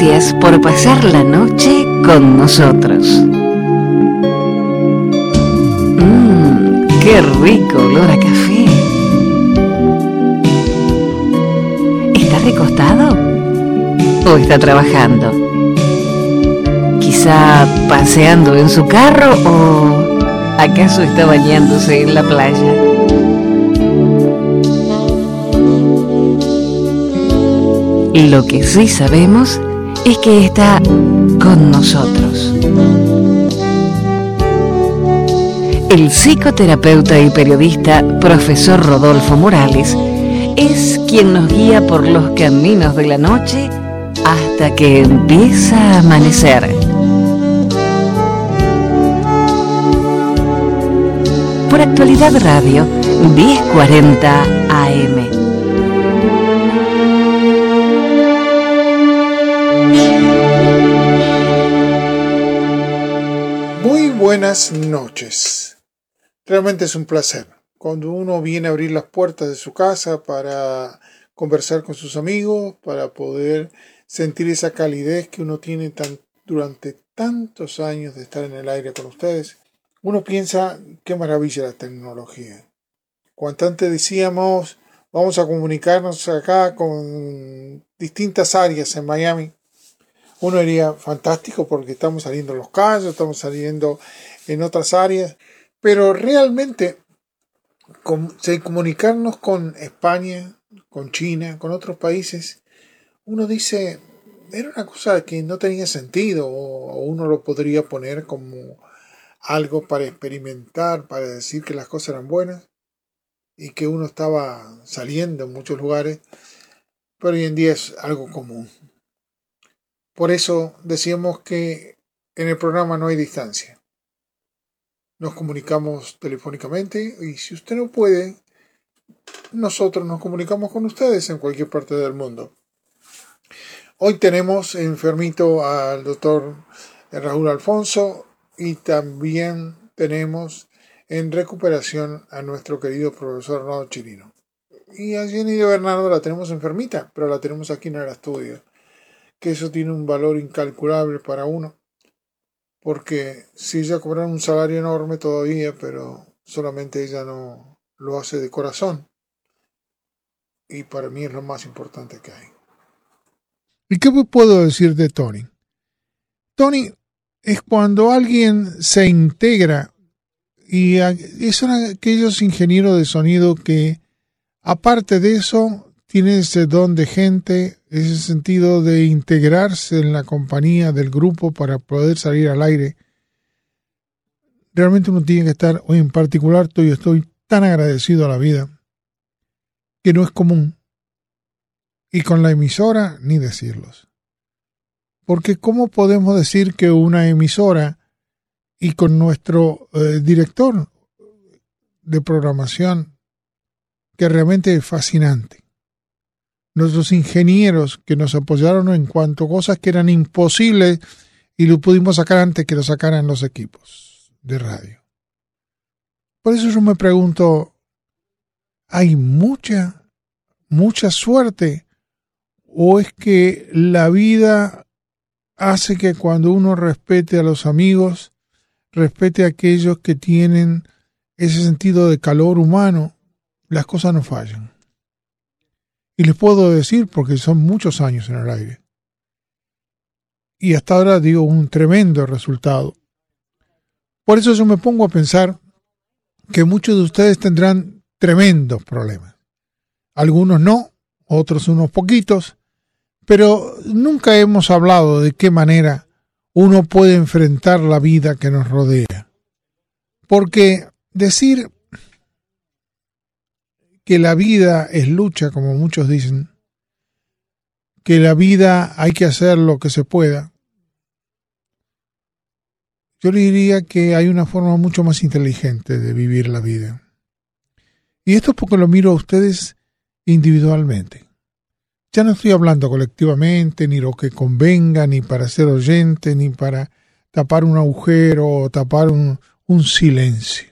Gracias por pasar la noche con nosotros. Mmm, qué rico olor a café. ¿Está recostado? ¿O está trabajando? Quizá paseando en su carro o acaso está bañándose en la playa. Lo que sí sabemos es que está con nosotros. El psicoterapeuta y periodista profesor Rodolfo Morales es quien nos guía por los caminos de la noche hasta que empieza a amanecer. Por actualidad radio 1040 AM. Noches. Realmente es un placer. Cuando uno viene a abrir las puertas de su casa para conversar con sus amigos, para poder sentir esa calidez que uno tiene tan, durante tantos años de estar en el aire con ustedes, uno piensa qué maravilla la tecnología. Cuanto antes decíamos, vamos a comunicarnos acá con distintas áreas en Miami uno diría fantástico porque estamos saliendo en los casos, estamos saliendo en otras áreas, pero realmente comunicarnos con España, con China, con otros países, uno dice, era una cosa que no tenía sentido o uno lo podría poner como algo para experimentar, para decir que las cosas eran buenas y que uno estaba saliendo en muchos lugares, pero hoy en día es algo común. Por eso decíamos que en el programa no hay distancia. Nos comunicamos telefónicamente y si usted no puede, nosotros nos comunicamos con ustedes en cualquier parte del mundo. Hoy tenemos enfermito al doctor Raúl Alfonso y también tenemos en recuperación a nuestro querido profesor Arnaldo Chirino. Y a Jenny de Bernardo la tenemos enfermita, pero la tenemos aquí en el estudio que eso tiene un valor incalculable para uno, porque si ella cobrara un salario enorme todavía, pero solamente ella no lo hace de corazón. Y para mí es lo más importante que hay. ¿Y qué puedo decir de Tony? Tony es cuando alguien se integra y son aquellos ingenieros de sonido que, aparte de eso, tiene ese don de gente, ese sentido de integrarse en la compañía del grupo para poder salir al aire. Realmente uno tiene que estar, hoy en particular estoy, estoy tan agradecido a la vida, que no es común. Y con la emisora, ni decirlos. Porque ¿cómo podemos decir que una emisora y con nuestro eh, director de programación, que realmente es fascinante, nuestros ingenieros que nos apoyaron en cuanto a cosas que eran imposibles y lo pudimos sacar antes que lo sacaran los equipos de radio. Por eso yo me pregunto, ¿hay mucha, mucha suerte? ¿O es que la vida hace que cuando uno respete a los amigos, respete a aquellos que tienen ese sentido de calor humano, las cosas no fallan? Y les puedo decir, porque son muchos años en el aire. Y hasta ahora digo un tremendo resultado. Por eso yo me pongo a pensar que muchos de ustedes tendrán tremendos problemas. Algunos no, otros unos poquitos, pero nunca hemos hablado de qué manera uno puede enfrentar la vida que nos rodea. Porque decir que la vida es lucha, como muchos dicen, que la vida hay que hacer lo que se pueda. Yo le diría que hay una forma mucho más inteligente de vivir la vida. Y esto es porque lo miro a ustedes individualmente. Ya no estoy hablando colectivamente, ni lo que convenga, ni para ser oyente, ni para tapar un agujero o tapar un, un silencio.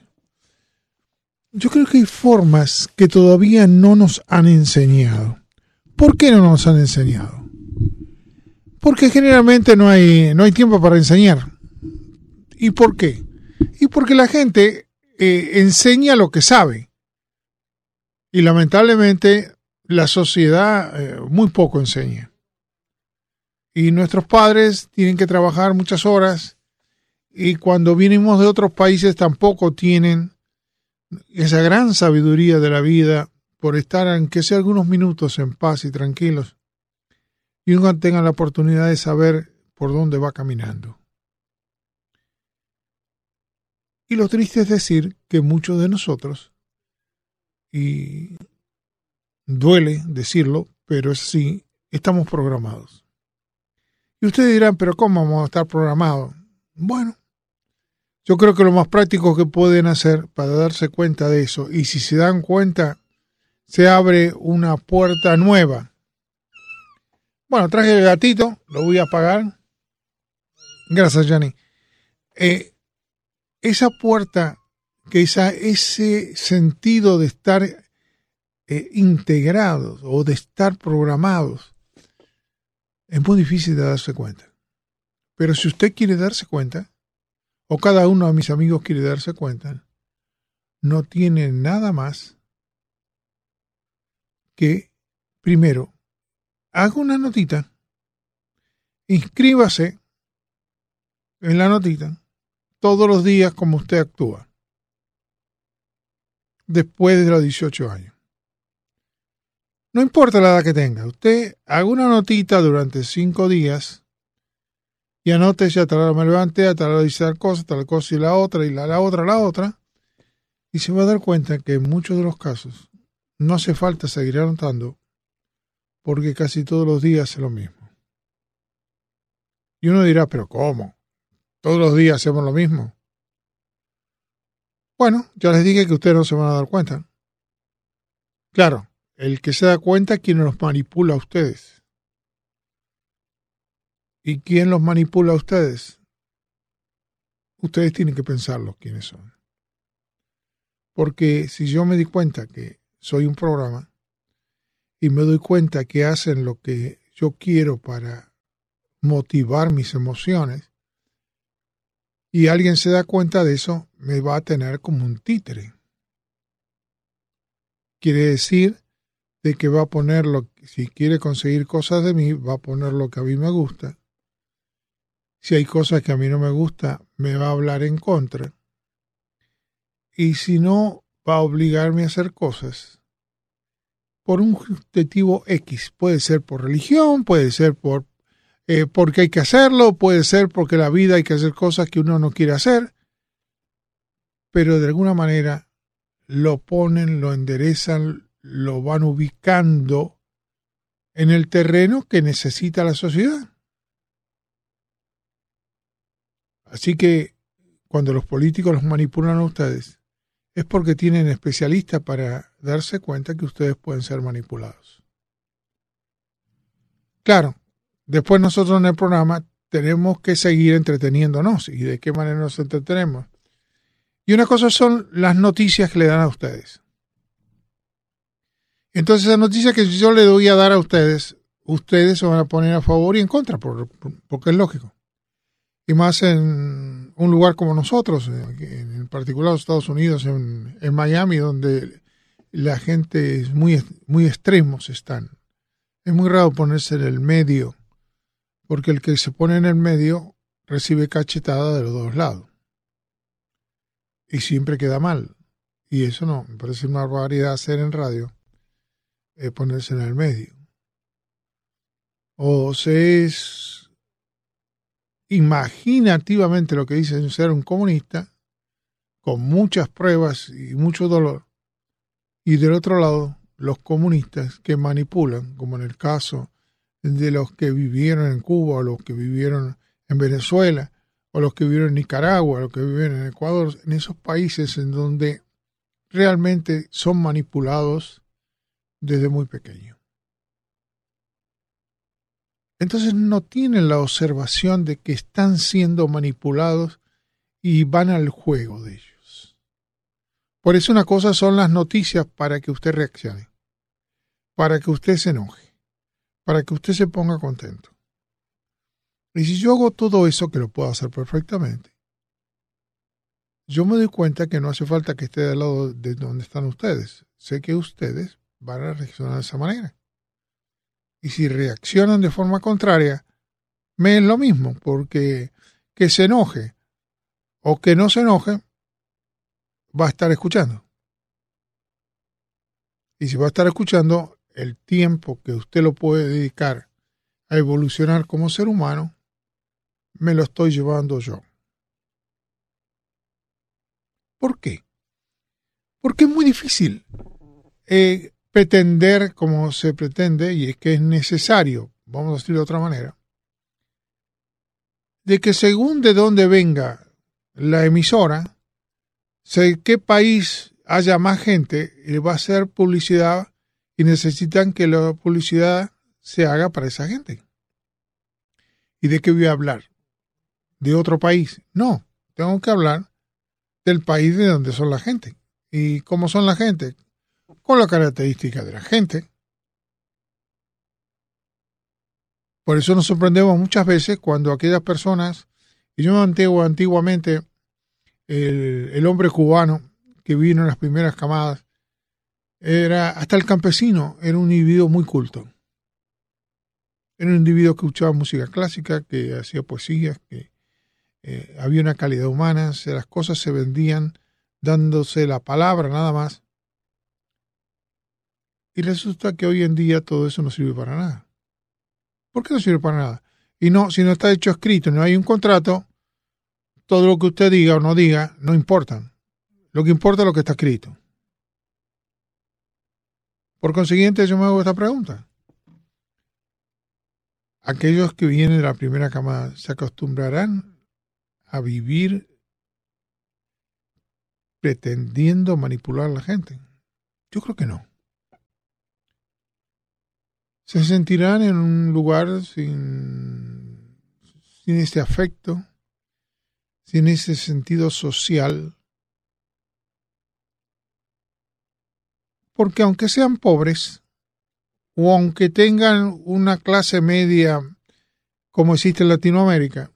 Yo creo que hay formas que todavía no nos han enseñado. ¿Por qué no nos han enseñado? Porque generalmente no hay, no hay tiempo para enseñar. ¿Y por qué? Y porque la gente eh, enseña lo que sabe. Y lamentablemente la sociedad eh, muy poco enseña. Y nuestros padres tienen que trabajar muchas horas y cuando vinimos de otros países tampoco tienen esa gran sabiduría de la vida por estar, aunque sea algunos minutos, en paz y tranquilos, y uno tenga la oportunidad de saber por dónde va caminando. Y lo triste es decir que muchos de nosotros, y duele decirlo, pero es así, estamos programados. Y ustedes dirán, pero ¿cómo vamos a estar programados? Bueno, yo creo que lo más práctico que pueden hacer para darse cuenta de eso, y si se dan cuenta, se abre una puerta nueva. Bueno, traje el gatito, lo voy a apagar. Gracias, Yanni. Eh, esa puerta, que esa, ese sentido de estar eh, integrados o de estar programados, es muy difícil de darse cuenta. Pero si usted quiere darse cuenta, o cada uno de mis amigos quiere darse cuenta, no tiene nada más que, primero, haga una notita, inscríbase en la notita todos los días como usted actúa, después de los 18 años. No importa la edad que tenga, usted haga una notita durante cinco días y anote ya tal hora me levanté, a tal hora dice tal cosa, tal cosa y la otra, y la, la otra, la otra, y se va a dar cuenta que en muchos de los casos no hace falta seguir anotando porque casi todos los días es lo mismo. Y uno dirá, pero ¿cómo? ¿Todos los días hacemos lo mismo? Bueno, ya les dije que ustedes no se van a dar cuenta. Claro, el que se da cuenta es quien los manipula a ustedes. ¿Y quién los manipula a ustedes? Ustedes tienen que pensarlo quiénes son. Porque si yo me di cuenta que soy un programa y me doy cuenta que hacen lo que yo quiero para motivar mis emociones, y alguien se da cuenta de eso, me va a tener como un títere. Quiere decir de que va a poner lo si quiere conseguir cosas de mí, va a poner lo que a mí me gusta si hay cosas que a mí no me gusta, me va a hablar en contra. Y si no, va a obligarme a hacer cosas por un objetivo X. Puede ser por religión, puede ser por eh, porque hay que hacerlo, puede ser porque la vida hay que hacer cosas que uno no quiere hacer, pero de alguna manera lo ponen, lo enderezan, lo van ubicando en el terreno que necesita la sociedad. Así que cuando los políticos los manipulan a ustedes, es porque tienen especialistas para darse cuenta que ustedes pueden ser manipulados. Claro, después nosotros en el programa tenemos que seguir entreteniéndonos. ¿Y de qué manera nos entretenemos? Y una cosa son las noticias que le dan a ustedes. Entonces, esa noticia que yo le doy a dar a ustedes, ustedes se van a poner a favor y en contra, porque es lógico y más en un lugar como nosotros, en particular los Estados Unidos, en, Miami, donde la gente es muy, muy extremos están. Es muy raro ponerse en el medio, porque el que se pone en el medio recibe cachetada de los dos lados. Y siempre queda mal. Y eso no, me parece una barbaridad hacer en radio, eh, ponerse en el medio. O se es imaginativamente lo que dice ser un comunista, con muchas pruebas y mucho dolor, y del otro lado los comunistas que manipulan, como en el caso de los que vivieron en Cuba o los que vivieron en Venezuela o los que vivieron en Nicaragua, o los que vivieron en Ecuador, en esos países en donde realmente son manipulados desde muy pequeños. Entonces no tienen la observación de que están siendo manipulados y van al juego de ellos. Por eso una cosa son las noticias para que usted reaccione, para que usted se enoje, para que usted se ponga contento. Y si yo hago todo eso, que lo puedo hacer perfectamente, yo me doy cuenta que no hace falta que esté del lado de donde están ustedes. Sé que ustedes van a reaccionar de esa manera. Y si reaccionan de forma contraria, me es lo mismo, porque que se enoje o que no se enoje, va a estar escuchando. Y si va a estar escuchando, el tiempo que usted lo puede dedicar a evolucionar como ser humano, me lo estoy llevando yo. ¿Por qué? Porque es muy difícil eh, pretender como se pretende, y es que es necesario, vamos a decirlo de otra manera, de que según de dónde venga la emisora, sé qué país haya más gente, va a hacer publicidad y necesitan que la publicidad se haga para esa gente. ¿Y de qué voy a hablar? ¿De otro país? No, tengo que hablar del país de donde son la gente. ¿Y cómo son la gente? Con la característica de la gente. Por eso nos sorprendemos muchas veces cuando aquellas personas, y yo antiguo, antiguamente, el, el hombre cubano que vino en las primeras camadas, era hasta el campesino, era un individuo muy culto. Era un individuo que escuchaba música clásica, que hacía poesía, que eh, había una calidad humana, las cosas se vendían dándose la palabra nada más. Y resulta que hoy en día todo eso no sirve para nada. ¿Por qué no sirve para nada? Y no, si no está hecho escrito, no hay un contrato, todo lo que usted diga o no diga no importa. Lo que importa es lo que está escrito. Por consiguiente, yo me hago esta pregunta. ¿Aquellos que vienen de la primera cama se acostumbrarán a vivir pretendiendo manipular a la gente? Yo creo que no. Se sentirán en un lugar sin, sin este afecto, sin ese sentido social, porque aunque sean pobres, o aunque tengan una clase media como existe en Latinoamérica,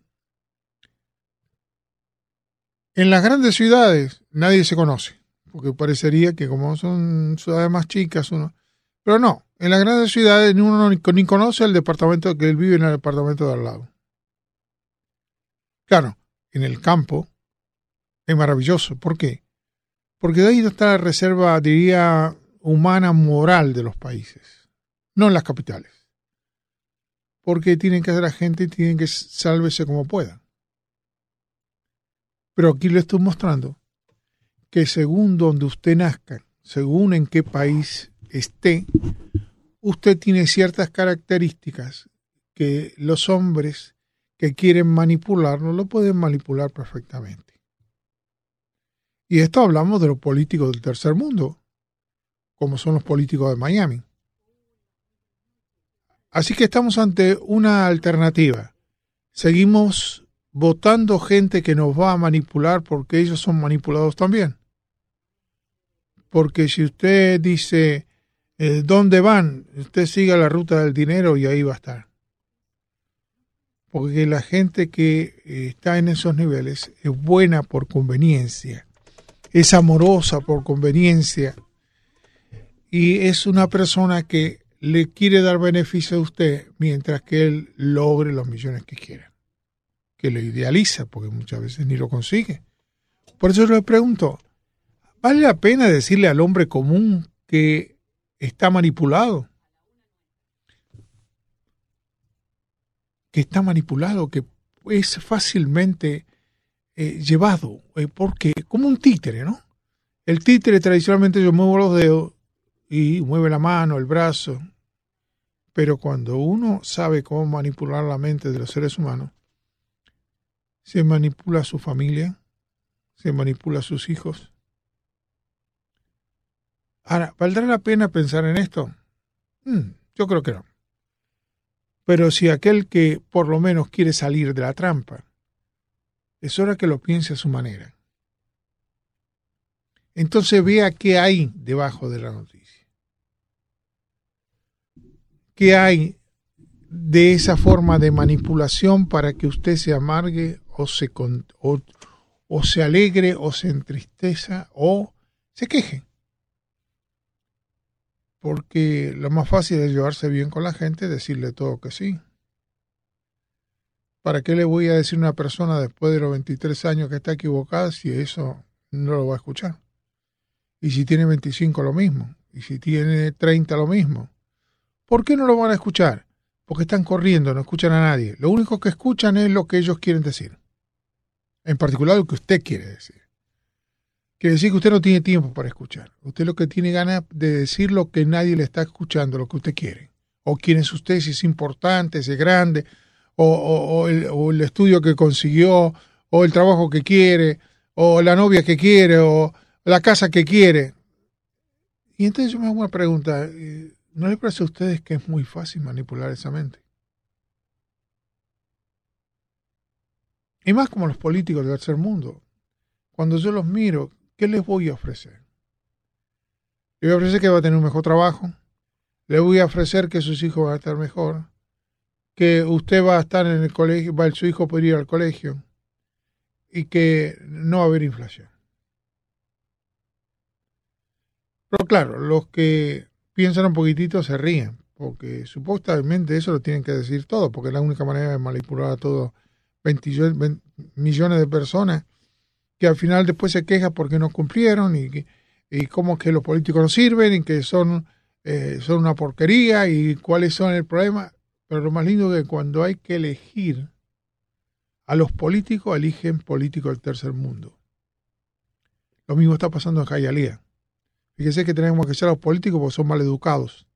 en las grandes ciudades nadie se conoce, porque parecería que como son ciudades más chicas, uno... Pero no, en las grandes ciudades uno ni conoce el departamento que él vive en el departamento de al lado. Claro, en el campo es maravilloso. ¿Por qué? Porque de ahí está la reserva, diría, humana moral de los países, no en las capitales. Porque tienen que hacer la gente y tienen que salvarse como puedan. Pero aquí le estoy mostrando que según donde usted nazca, según en qué país esté, usted tiene ciertas características que los hombres que quieren manipularlo lo pueden manipular perfectamente. Y esto hablamos de los políticos del tercer mundo, como son los políticos de Miami. Así que estamos ante una alternativa. Seguimos votando gente que nos va a manipular porque ellos son manipulados también. Porque si usted dice eh, dónde van, usted siga la ruta del dinero y ahí va a estar. Porque la gente que eh, está en esos niveles es buena por conveniencia, es amorosa por conveniencia y es una persona que le quiere dar beneficio a usted mientras que él logre los millones que quiera que lo idealiza, porque muchas veces ni lo consigue. Por eso le pregunto, ¿vale la pena decirle al hombre común que está manipulado? Que está manipulado, que es fácilmente eh, llevado, eh, porque como un títere, ¿no? El títere tradicionalmente yo muevo los dedos y mueve la mano, el brazo, pero cuando uno sabe cómo manipular la mente de los seres humanos, se manipula a su familia, se manipula a sus hijos. Ahora, ¿valdrá la pena pensar en esto? Hmm, yo creo que no. Pero si aquel que por lo menos quiere salir de la trampa, es hora que lo piense a su manera. Entonces vea qué hay debajo de la noticia. ¿Qué hay de esa forma de manipulación para que usted se amargue o se, o se alegre o se entristeza o se queje? Porque lo más fácil es llevarse bien con la gente, decirle todo que sí. ¿Para qué le voy a decir a una persona después de los 23 años que está equivocada si eso no lo va a escuchar? Y si tiene 25 lo mismo, y si tiene 30 lo mismo. ¿Por qué no lo van a escuchar? Porque están corriendo, no escuchan a nadie. Lo único que escuchan es lo que ellos quieren decir. En particular lo que usted quiere decir. Quiere decir que usted no tiene tiempo para escuchar. Usted lo que tiene ganas de decir lo que nadie le está escuchando, lo que usted quiere. O quién es usted, si es importante, si es grande, o, el, estudio que consiguió, o el trabajo que quiere, o la novia que quiere, o la casa que quiere. Y entonces yo me hago una pregunta, eh, ¿no le parece a ustedes que es muy fácil manipular esa mente? Y más como los políticos del tercer mundo. Cuando yo los miro, ¿qué les voy a ofrecer? Le voy a ofrecer que va a tener un mejor trabajo. Le voy a ofrecer que sus hijos van a estar mejor que usted va a estar en el colegio, va, su hijo puede ir al colegio y que no va a haber inflación. Pero claro, los que piensan un poquitito se ríen, porque supuestamente eso lo tienen que decir todo, porque es la única manera de manipular a todos 20, millones de personas que al final después se quejan porque no cumplieron y, y cómo que los políticos no sirven y que son, eh, son una porquería y cuáles son el problema. Pero lo más lindo es que cuando hay que elegir a los políticos, eligen políticos del tercer mundo. Lo mismo está pasando en Jayalía. Fíjese que tenemos que ser a los políticos porque son mal educados.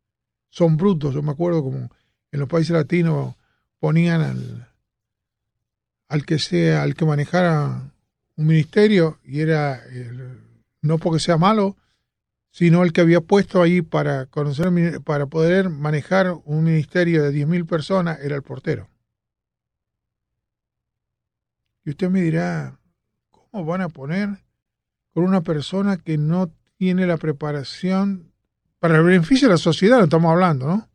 Son brutos. Yo me acuerdo como en los países latinos ponían al, al que sea, al que manejara un ministerio y era no porque sea malo, sino el que había puesto ahí para conocer para poder manejar un ministerio de 10.000 personas era el portero. Y usted me dirá, ¿cómo van a poner con una persona que no tiene la preparación para el beneficio de la sociedad, no estamos hablando, ¿no?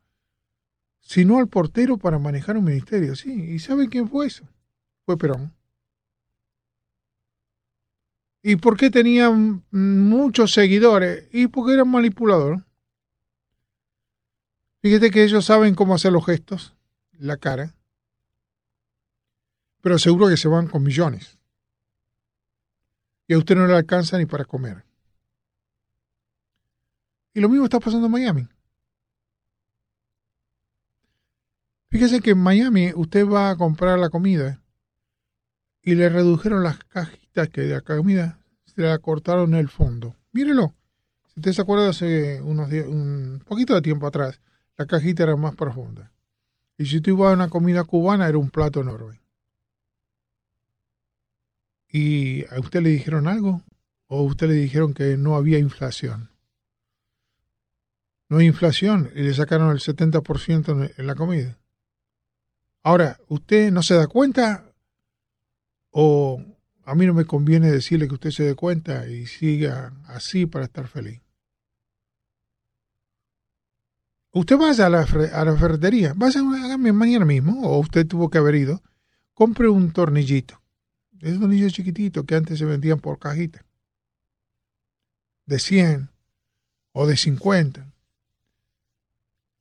Sino al portero para manejar un ministerio, sí. ¿Y sabe quién fue eso? Fue Perón. ¿Y por qué tenían muchos seguidores? Y porque eran manipuladores. Fíjate que ellos saben cómo hacer los gestos, la cara. Pero seguro que se van con millones. Y a usted no le alcanza ni para comer. Y lo mismo está pasando en Miami. Fíjese que en Miami usted va a comprar la comida y le redujeron las cajitas que de la comida se la cortaron en el fondo. Mírelo. Si usted se acuerda hace unos días, un poquito de tiempo atrás, la cajita era más profunda. Y si tú ibas a una comida cubana, era un plato enorme. ¿Y a usted le dijeron algo? ¿O a usted le dijeron que no había inflación? No hay inflación y le sacaron el 70% en la comida. Ahora, ¿usted no se da cuenta o a mí no me conviene decirle que usted se dé cuenta y siga así para estar feliz? Usted vaya a la, ferretería, vaya a mañana mismo, o usted tuvo que haber ido, compre un tornillito. Es un tornillo chiquitito que antes se vendían por cajita. De 100 o de 50.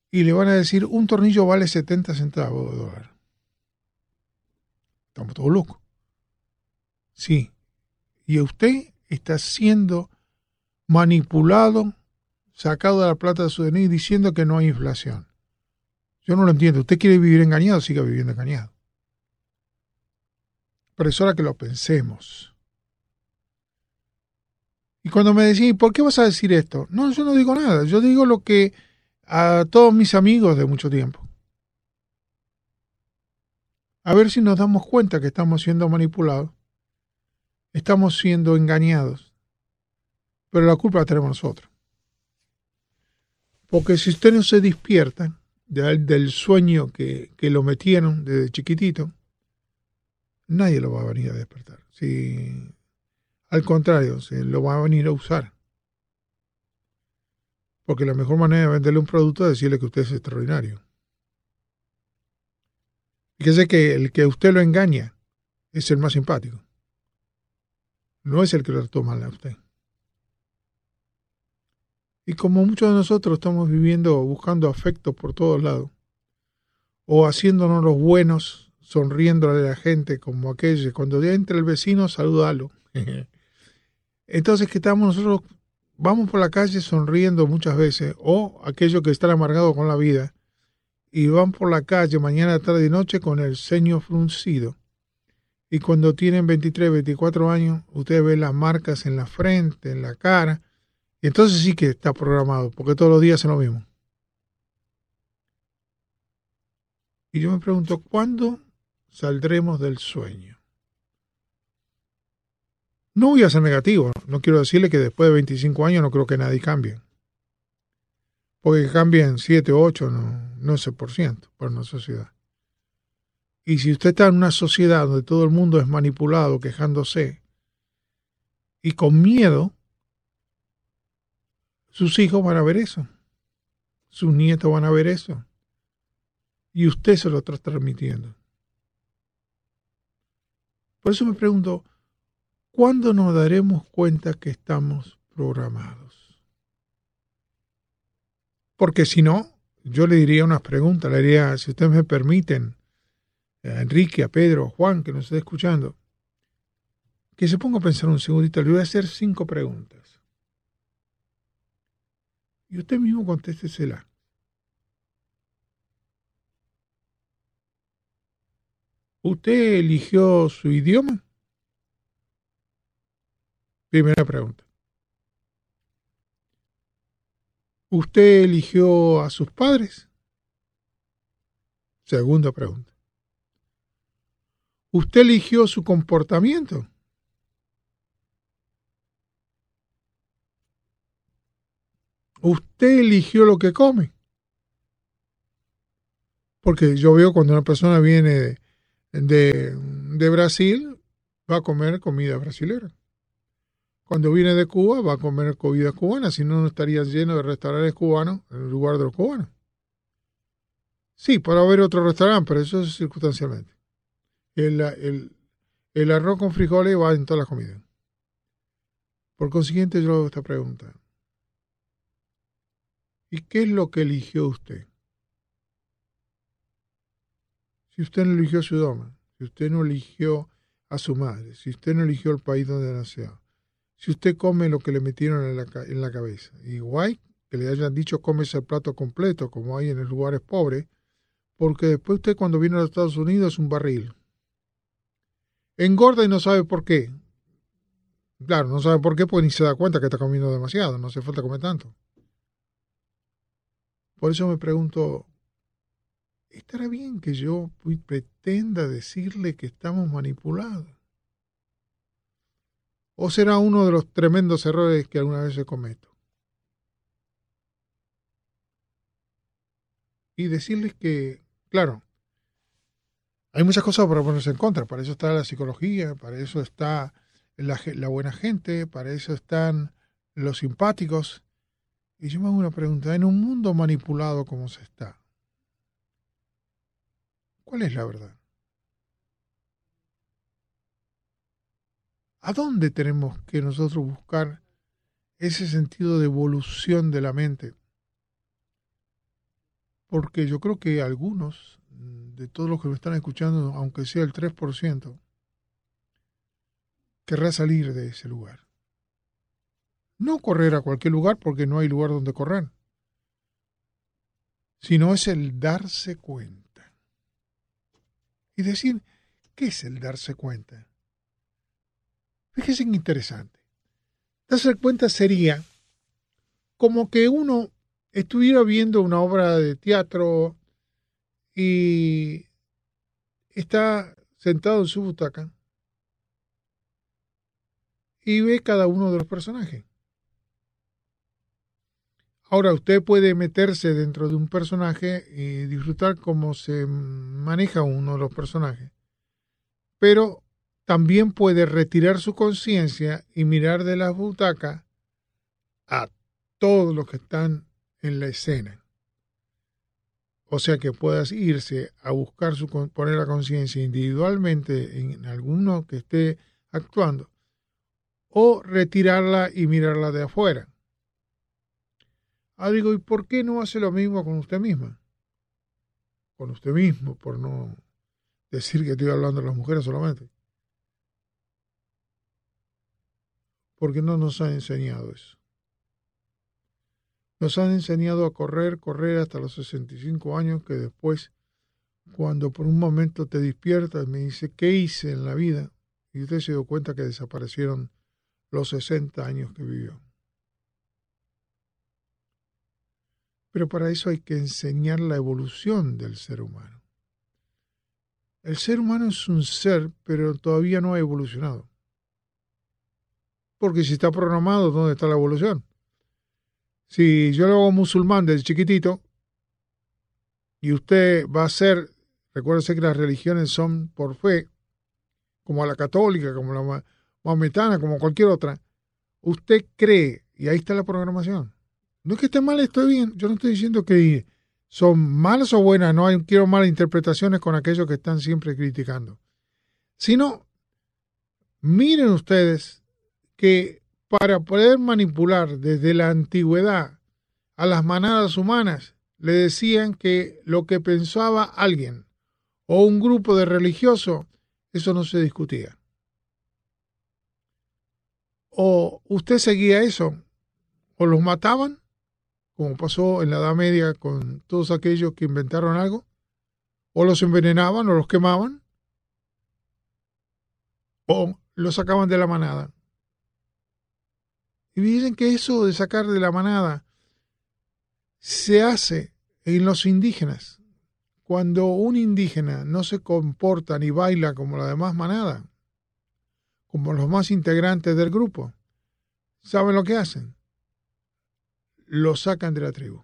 Y le van a decir, un tornillo vale 70 centavos de dólar. Estamos todos locos. Sí. Y usted está siendo manipulado, sacado de la plata de su DNI diciendo que no hay inflación. Yo no lo entiendo. Usted quiere vivir engañado, siga viviendo engañado. Pero es hora que lo pensemos. Y cuando me decían, ¿por qué vas a decir esto? No, yo no digo nada. Yo digo lo que a todos mis amigos de mucho tiempo. A ver si nos damos cuenta que estamos siendo manipulados estamos siendo engañados. Pero la culpa la tenemos nosotros. Porque si usted no se despierta del sueño que, que lo metieron desde chiquitito, nadie lo va a venir a despertar. Si Al contrario, se lo va a venir a usar. Porque la mejor manera de venderle un producto es decirle que usted es extraordinario. Fíjese que el que usted lo engaña es el más simpático. No es el que lo toma a usted. Y como muchos de nosotros estamos viviendo buscando afecto por todos lados, o haciéndonos los buenos, sonriendo a la gente como aquello, cuando entra el vecino, saludalo. Entonces, que estamos nosotros, vamos por la calle sonriendo muchas veces, o aquellos que están amargados con la vida, y van por la calle mañana, tarde y noche con el ceño fruncido. Y cuando tienen 23, 24 años, usted ve las marcas en la frente, en la cara, y entonces sí que está programado, porque todos los días es lo mismo. Y yo me pregunto, ¿cuándo saldremos del sueño? No voy a ser negativo, no quiero decirle que después de 25 años no creo que nadie cambie. Porque cambien 7 o 8, no, no sé por ciento, por una sociedad. Y si usted está en una sociedad donde todo el mundo es manipulado, quejándose, y con miedo, sus hijos van a ver eso. Sus nietos van a ver eso. Y usted se lo está transmitiendo. Por eso me pregunto, ¿cuándo nos daremos cuenta que estamos programados? Porque si no, yo le diría unas preguntas, le diría, si ustedes me permiten, a Enrique, a Pedro, a Juan, que nos esté escuchando, que se ponga a pensar un segundito, le voy a hacer cinco preguntas. Y usted mismo contéstesela. ¿Usted eligió su idioma? Primera pregunta. ¿Usted eligió a sus padres? Segunda pregunta. ¿Usted eligió su comportamiento? ¿Usted eligió lo que come? Porque yo veo cuando una persona viene de, de, Brasil, va a comer comida brasilera. Cuando viene de Cuba, va a comer comida cubana, si no, no estaría lleno de restaurantes cubanos en lugar de los cubanos. Sí, puede haber otro restaurante, pero eso es circunstancialmente. El, el, arroz con frijoles va en todas las comidas. Por consiguiente, yo hago esta pregunta. ¿Y qué es lo que eligió usted? Si usted no eligió su doma, si usted no eligió a su madre, si usted no eligió el país donde nació, si usted come lo que le metieron en la, en la cabeza, igual que le hayan dicho come ese plato completo, como hay en los lugares pobres, porque después usted cuando viene a los Estados Unidos es un barril. Engorda y no sabe por qué. Claro, no sabe por qué, porque ni se da cuenta que está comiendo demasiado, no hace falta comer tanto. Por eso me pregunto, ¿estará bien que yo pretenda decirle que estamos manipulados? ¿O será uno de los tremendos errores que alguna vez se cometo? Y decirles que, claro, hay muchas cosas para ponerse en contra. Para eso está la psicología, para eso está la, la buena gente, para eso están los simpáticos. Y yo me hago una pregunta, en un mundo manipulado como se está, ¿cuál es la verdad? ¿A dónde tenemos que nosotros buscar ese sentido de evolución de la mente? Porque yo creo que algunos de todos los que me están escuchando, aunque sea el 3%, querrá salir de ese lugar. No correr a cualquier lugar porque no hay lugar donde correr, sino es el darse cuenta. Y decir, ¿qué es el darse cuenta? Fíjese que interesante. Darse cuenta sería como que uno estuviera viendo una obra de teatro y está sentado en su butaca y ve cada uno de los personajes. Ahora, usted puede meterse dentro de un personaje y disfrutar cómo se maneja uno de los personajes. Pero también puede retirar su conciencia y mirar de la butaca a todos los que están en la escena. O sea que puedas irse a buscar su poner la conciencia individualmente en alguno que esté actuando o retirarla y mirarla de afuera. Ah, digo, ¿y por qué no hace lo mismo con usted misma? Con usted mismo, por no decir que estoy hablando de las mujeres solamente. Porque no nos han enseñado eso. Nos han enseñado a correr, correr hasta los 65 años, que después, cuando por un momento te despiertas, me dice, ¿qué hice en la vida? Y usted se dio cuenta que desaparecieron los 60 años que vivió. Pero para eso hay que enseñar la evolución del ser humano. El ser humano es un ser, pero todavía no ha evolucionado. Porque si está programado, ¿dónde está la evolución? Si yo lo hago musulmán desde chiquitito y usted va a ser, recuérdese que las religiones son por fe, como la católica, como la maometana, como cualquier otra, usted cree, y ahí está la programación. No es que esté mal, estoy bien. Yo no estoy diciendo que son malas o buenas, no quiero malas interpretaciones con aquellos que están siempre criticando. Sino, miren ustedes que para poder manipular desde la antigüedad a las manadas humanas, le decían que lo que pensaba alguien o un grupo de religiosos, eso no se discutía. O usted seguía eso, o los mataban, como pasó en la Edad Media con todos aquellos que inventaron algo, o los envenenaban o los quemaban, o los sacaban de la manada. Y dicen que eso de sacar de la manada se hace en los indígenas. Cuando un indígena no se comporta ni baila como la demás manada, como los más integrantes del grupo, ¿saben lo que hacen? Lo sacan de la tribu.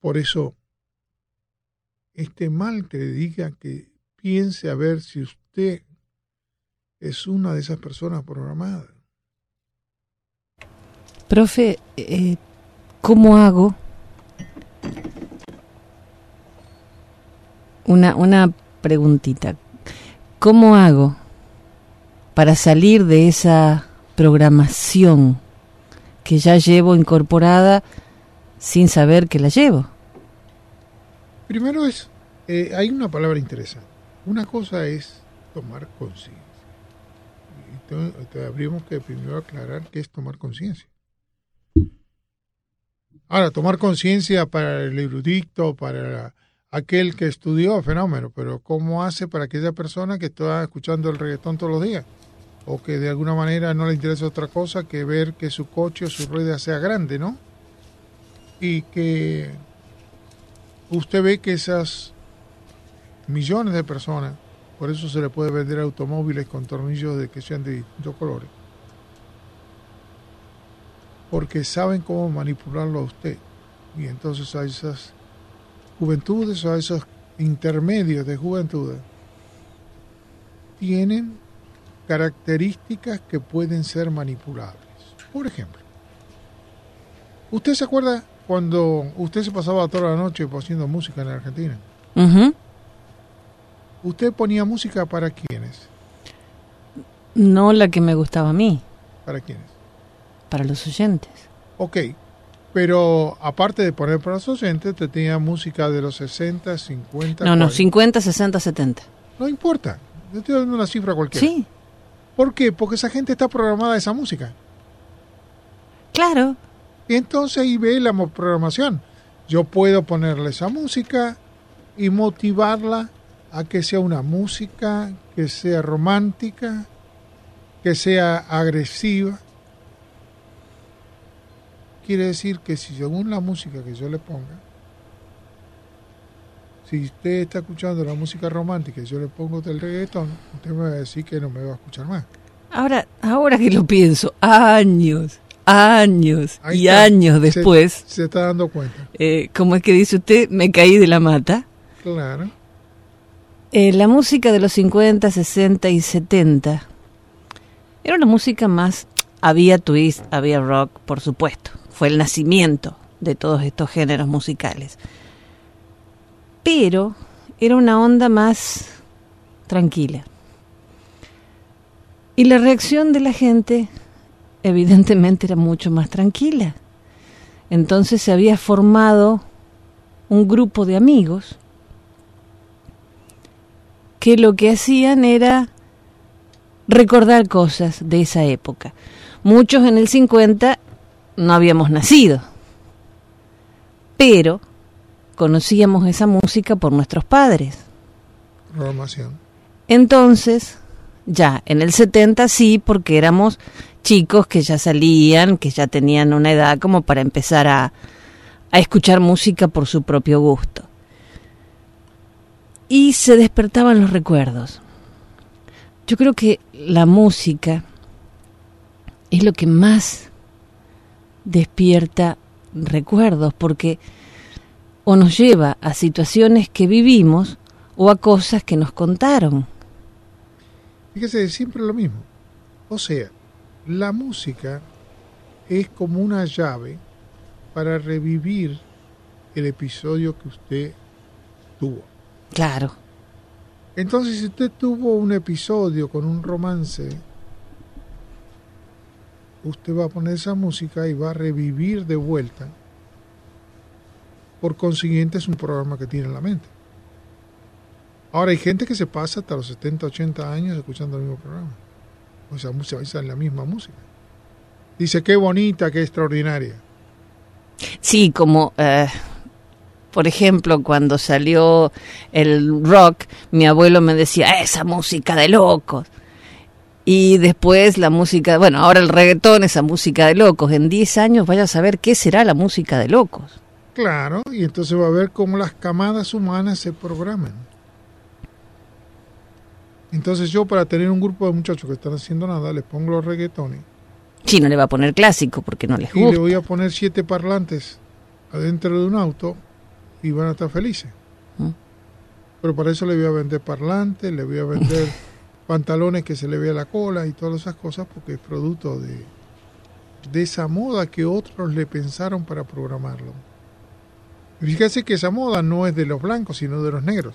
Por eso, este mal que le diga que piense a ver si usted es una de esas personas programadas. Profe, eh, ¿cómo hago? Una, una preguntita. ¿Cómo hago para salir de esa programación que ya llevo incorporada sin saber que la llevo? Primero es, eh, hay una palabra interesante. Una cosa es tomar conciencia habríamos que primero aclarar qué es tomar conciencia. Ahora, tomar conciencia para el erudito, para aquel que estudió fenómeno, pero ¿cómo hace para aquella persona que está escuchando el reggaetón todos los días? O que de alguna manera no le interesa otra cosa que ver que su coche o su rueda sea grande, ¿no? Y que usted ve que esas millones de personas por eso se le puede vender automóviles con tornillos de que sean de distintos colores. Porque saben cómo manipularlo a usted. Y entonces a esas juventudes o a esos intermedios de juventud tienen características que pueden ser manipulables. Por ejemplo, ¿usted se acuerda cuando usted se pasaba toda la noche haciendo música en Argentina? ¿Usted ponía música para quiénes? No la que me gustaba a mí. ¿Para quiénes? Para los oyentes. Ok, pero aparte de poner para los oyentes, te tenía música de los 60, 50. No, no, 50, 60, 70. No importa, yo estoy dando una cifra cualquiera. Sí. ¿Por qué? Porque esa gente está programada a esa música. Claro. Y entonces ahí ve la programación. Yo puedo ponerle esa música y motivarla a que sea una música que sea romántica, que sea agresiva. Quiere decir que si según la música que yo le ponga, si usted está escuchando la música romántica y yo le pongo del reggaetón, usted me va a decir que no me va a escuchar más. Ahora, ahora que lo pienso, años, años y años después. Se, está dando cuenta. Eh, ¿Cómo es que dice usted? Me caí de la mata Claro. Eh, la música de los 50, 60 y 70 era una música más... Había twist, había rock, por supuesto. Fue el nacimiento de todos estos géneros musicales. Pero era una onda más tranquila. Y la reacción de la gente evidentemente era mucho más tranquila. Entonces se había formado un grupo de amigos que lo que hacían era recordar cosas de esa época. Muchos en el 50 no habíamos nacido, pero conocíamos esa música por nuestros padres. Programación. Entonces, ya, en el 70 sí, porque éramos chicos que ya salían, que ya tenían una edad como para empezar a, a escuchar música por su propio gusto. Y se despertaban los recuerdos. Yo creo que la música es lo que más despierta recuerdos, porque o nos lleva a situaciones que vivimos o a cosas que nos contaron. Fíjese, siempre lo mismo. O sea, la música es como una llave para revivir el episodio que usted tuvo. Claro. Entonces, si usted tuvo un episodio con un romance, usted va a poner esa música y va a revivir de vuelta. Por consiguiente, es un programa que tiene en la mente. Ahora, hay gente que se pasa hasta los 70, 80 años escuchando el mismo programa. O sea, es la misma música. Dice, qué bonita, qué extraordinaria. Sí, como, eh, por ejemplo, cuando salió el rock, mi abuelo me decía, esa música de locos. Y después la música, bueno, ahora el reggaetón, esa música de locos. En 10 años vaya a saber qué será la música de locos. Claro, y entonces va a ver cómo las camadas humanas se programan. Entonces yo para tener un grupo de muchachos que están haciendo nada, les pongo los reggaetones. Sí, no le va a poner clásico porque no les gusta. Y le voy a poner siete parlantes adentro de un auto y van a estar felices. ¿Mm? Pero para eso le voy a vender parlantes, le voy a vender pantalones que se le vea la cola y todas esas cosas porque es producto de, de esa moda que otros le pensaron para programarlo. Fíjese que esa moda no es de los blancos, sino de los negros.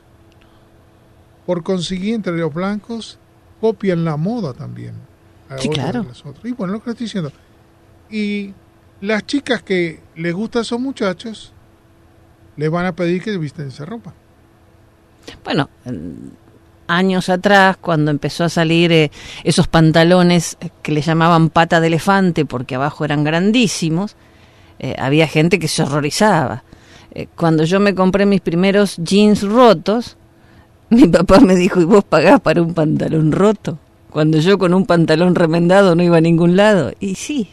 Por consiguiente, los blancos copian la moda también. sí, claro. Y bueno, lo que estoy diciendo. Y las chicas que les gustan a esos muchachos, les van a pedir que visten esa ropa. Bueno, años atrás, cuando empezó a salir eh, esos pantalones que le llamaban pata de elefante porque abajo eran grandísimos, eh, había gente que se horrorizaba. Eh, cuando yo me compré mis primeros jeans rotos, mi papá me dijo, ¿y vos pagás para un pantalón roto? Cuando yo con un pantalón remendado no iba a ningún lado. Y sí,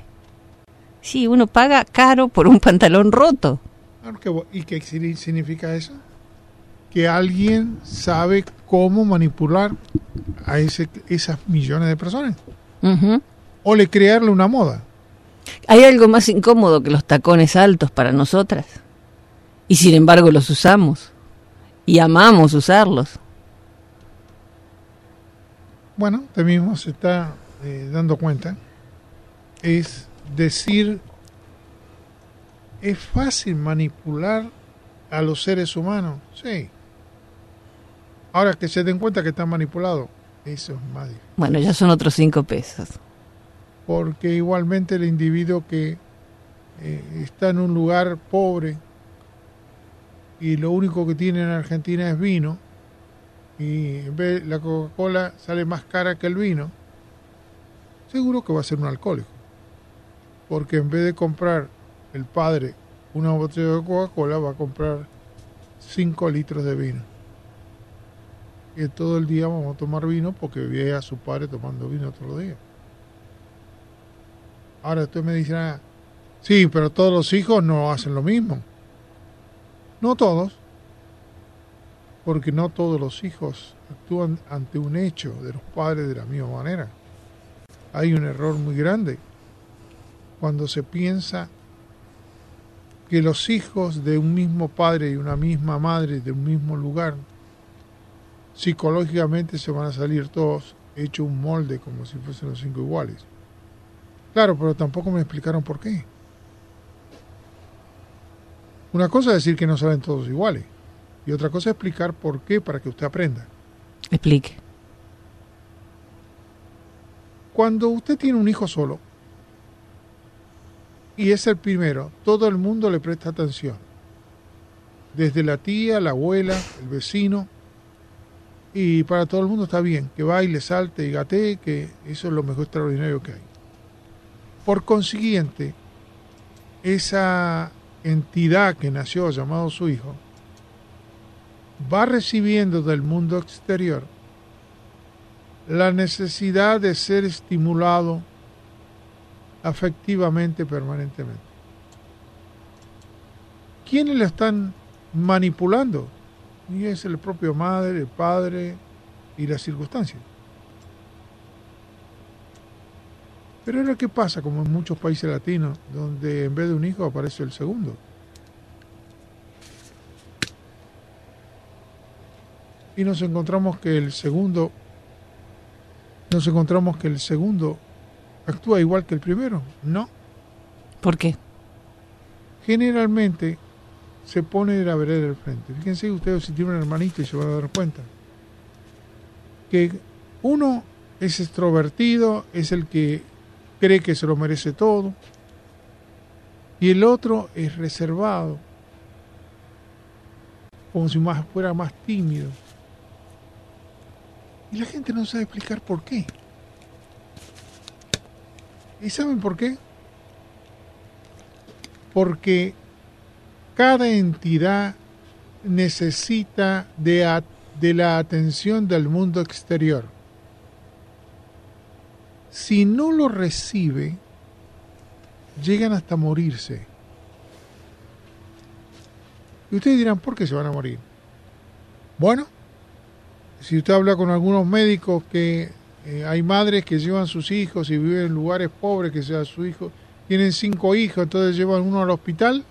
sí, uno paga caro por un pantalón roto. ¿Y qué significa eso? Que alguien sabe cómo manipular a ese, esas millones de personas. O le crearle una moda. Hay algo más incómodo que los tacones altos para nosotras. Y sin embargo los usamos. Y amamos usarlos bueno, usted mismo se está eh, dando cuenta, es decir, es fácil manipular a los seres humanos, sí. Ahora que se den cuenta que están manipulados, eso es más difícil. Bueno, ya son otros cinco pesos. Porque igualmente el individuo que eh, está en un lugar pobre y lo único que tiene en Argentina es vino, y en vez la Coca-Cola sale más cara que el vino, seguro que va a ser un alcohólico. Porque en vez de comprar el padre una botella de Coca-Cola, va a comprar 5 litros de vino. Y todo el día vamos a tomar vino porque ve a su padre tomando vino todos los días. Ahora usted me dirá, sí, pero todos los hijos no hacen lo mismo. No todos, porque no todos los hijos actúan ante un hecho de los padres de la misma manera. Hay un error muy grande cuando se piensa que los hijos de un mismo padre y una misma madre de un mismo lugar psicológicamente se van a salir todos hechos un molde como si fuesen los cinco iguales. Claro, pero tampoco me explicaron por qué. Una cosa es decir que no salen todos iguales y otra cosa es explicar por qué para que usted aprenda. Explique. Cuando usted tiene un hijo solo y es el primero, todo el mundo le presta atención. Desde la tía, la abuela, el vecino, y para todo el mundo está bien, que baile, salte y gatee, que eso es lo mejor extraordinario que hay. Por consiguiente, esa entidad que nació llamado su hijo, va recibiendo del mundo exterior la necesidad de ser estimulado afectivamente permanentemente. ¿Quiénes le están manipulando? y es el propio madre, el padre y las circunstancias. Pero ahora qué pasa, como en muchos países latinos, donde en vez de un hijo aparece el segundo. Y nos encontramos que el segundo, nos encontramos que el segundo actúa igual que el primero. No. ¿Por qué? Generalmente se pone de la vereda del frente. Fíjense ustedes si tienen un hermanito y se van a dar cuenta. Que uno es extrovertido, es el que cree que se lo merece todo, y el otro es reservado, como si más fuera más tímido. Y la gente no sabe explicar por qué. ¿Y saben por qué? Porque cada entidad necesita de, la atención del mundo exterior. Si no lo recibe, llegan hasta morirse. Y ustedes dirán, ¿por qué se van a morir? Bueno, si usted habla con algunos médicos que eh, hay madres que llevan sus hijos y viven en lugares pobres, que sea su hijo, tienen cinco hijos, entonces llevan uno al hospital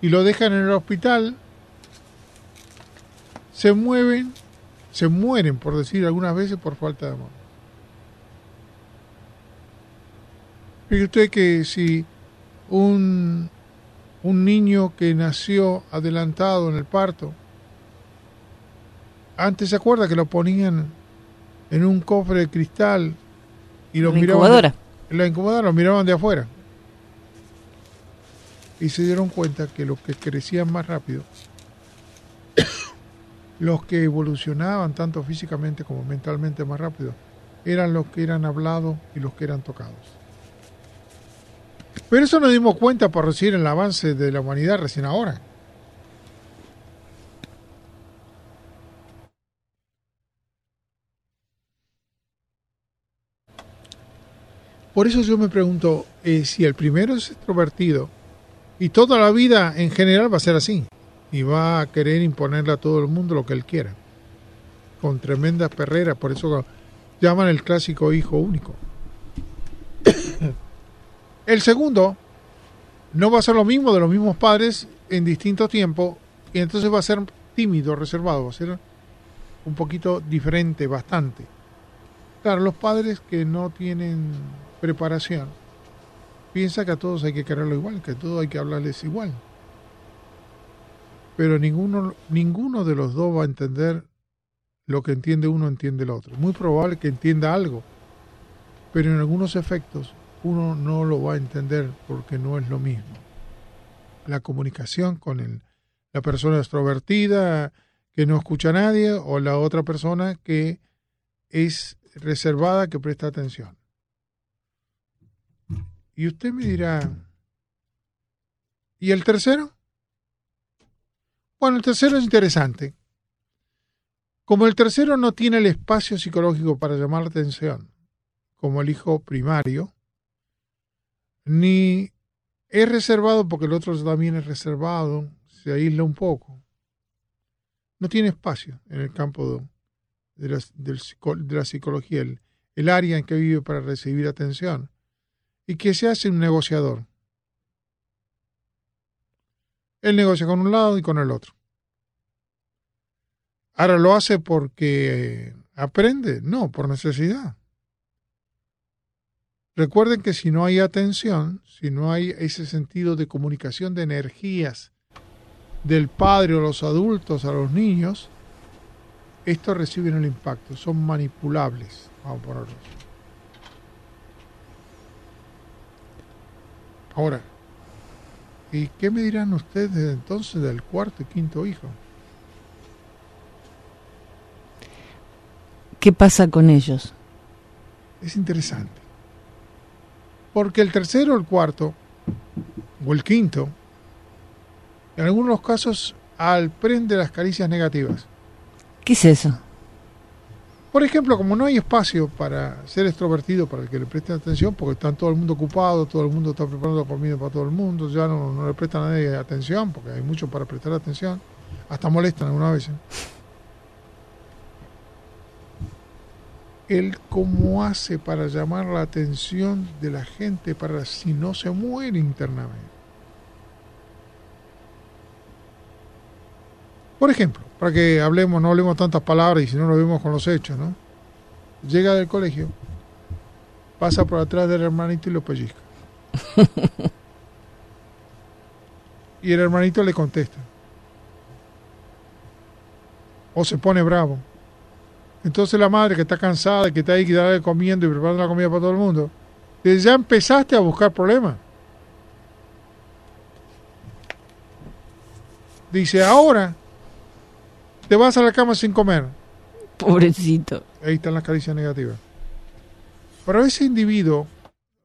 y lo dejan en el hospital, se mueven, se mueren, por decir algunas veces, por falta de amor. Fíjese usted que si un, un niño que nació adelantado en el parto, antes se acuerda que lo ponían en un cofre de cristal y lo miraban. en la incubadora lo miraban de afuera y se dieron cuenta que los que crecían más rápido, los que evolucionaban tanto físicamente como mentalmente más rápido, eran los que eran hablados y los que eran tocados. Pero eso nos dimos cuenta por recibir el avance de la humanidad recién ahora. Por eso yo me pregunto eh, si el primero es extrovertido y toda la vida en general va a ser así. Y va a querer imponerle a todo el mundo lo que él quiera. Con tremendas perreras. Por eso llaman el clásico hijo único. el segundo no va a ser lo mismo de los mismos padres en distintos tiempos. Y entonces va a ser tímido, reservado. Va a ser un poquito diferente, bastante. Claro, los padres que no tienen preparación piensa que a todos hay que quererlo igual, que a todos hay que hablarles igual. Pero ninguno, ninguno de los dos va a entender lo que entiende uno, entiende el otro. Muy probable que entienda algo, pero en algunos efectos uno no lo va a entender porque no es lo mismo. La comunicación con el, la persona extrovertida que no escucha a nadie o la otra persona que es reservada, que presta atención. Y usted me dirá, ¿y el tercero? Bueno, el tercero es interesante. Como el tercero no tiene el espacio psicológico para llamar la atención, como el hijo primario, ni es reservado porque el otro también es reservado, se aísla un poco. No tiene espacio en el campo de, la, de la psicología, el, el área en que vive para recibir atención y que se hace un negociador. Él negocia con un lado y con el otro. Ahora lo hace porque aprende, no, por necesidad. Recuerden que si no hay atención, si no hay ese sentido de comunicación de energías del padre o los adultos a los niños, estos reciben el impacto, son manipulables, vamos a ponerlos. Ahora, ¿y qué me dirán ustedes entonces del cuarto y quinto hijo? ¿Qué pasa con ellos? Es interesante. Porque el tercero, el cuarto o el quinto, en algunos casos al prende las caricias negativas. ¿Qué es eso? Por ejemplo, como no hay espacio para ser extrovertido, para el que le preste atención, porque está todo el mundo ocupado, todo el mundo está preparando comida para todo el mundo, ya no, no le presta a nadie atención, porque hay mucho para prestar atención, hasta molestan algunas veces. Él cómo hace para llamar la atención de la gente para si no se muere internamente. Por ejemplo, para que hablemos, no hablemos tantas palabras y si no lo vemos con los hechos, ¿no? Llega del colegio, pasa por atrás del hermanito y lo pellizca. y el hermanito le contesta. O se pone bravo. Entonces la madre que está cansada, que está ahí que comiendo y preparando la comida para todo el mundo, dice, ya empezaste a buscar problemas. Dice, ahora te vas a la cama sin comer. Pobrecito. Ahí están las caricias negativas. Pero ese individuo,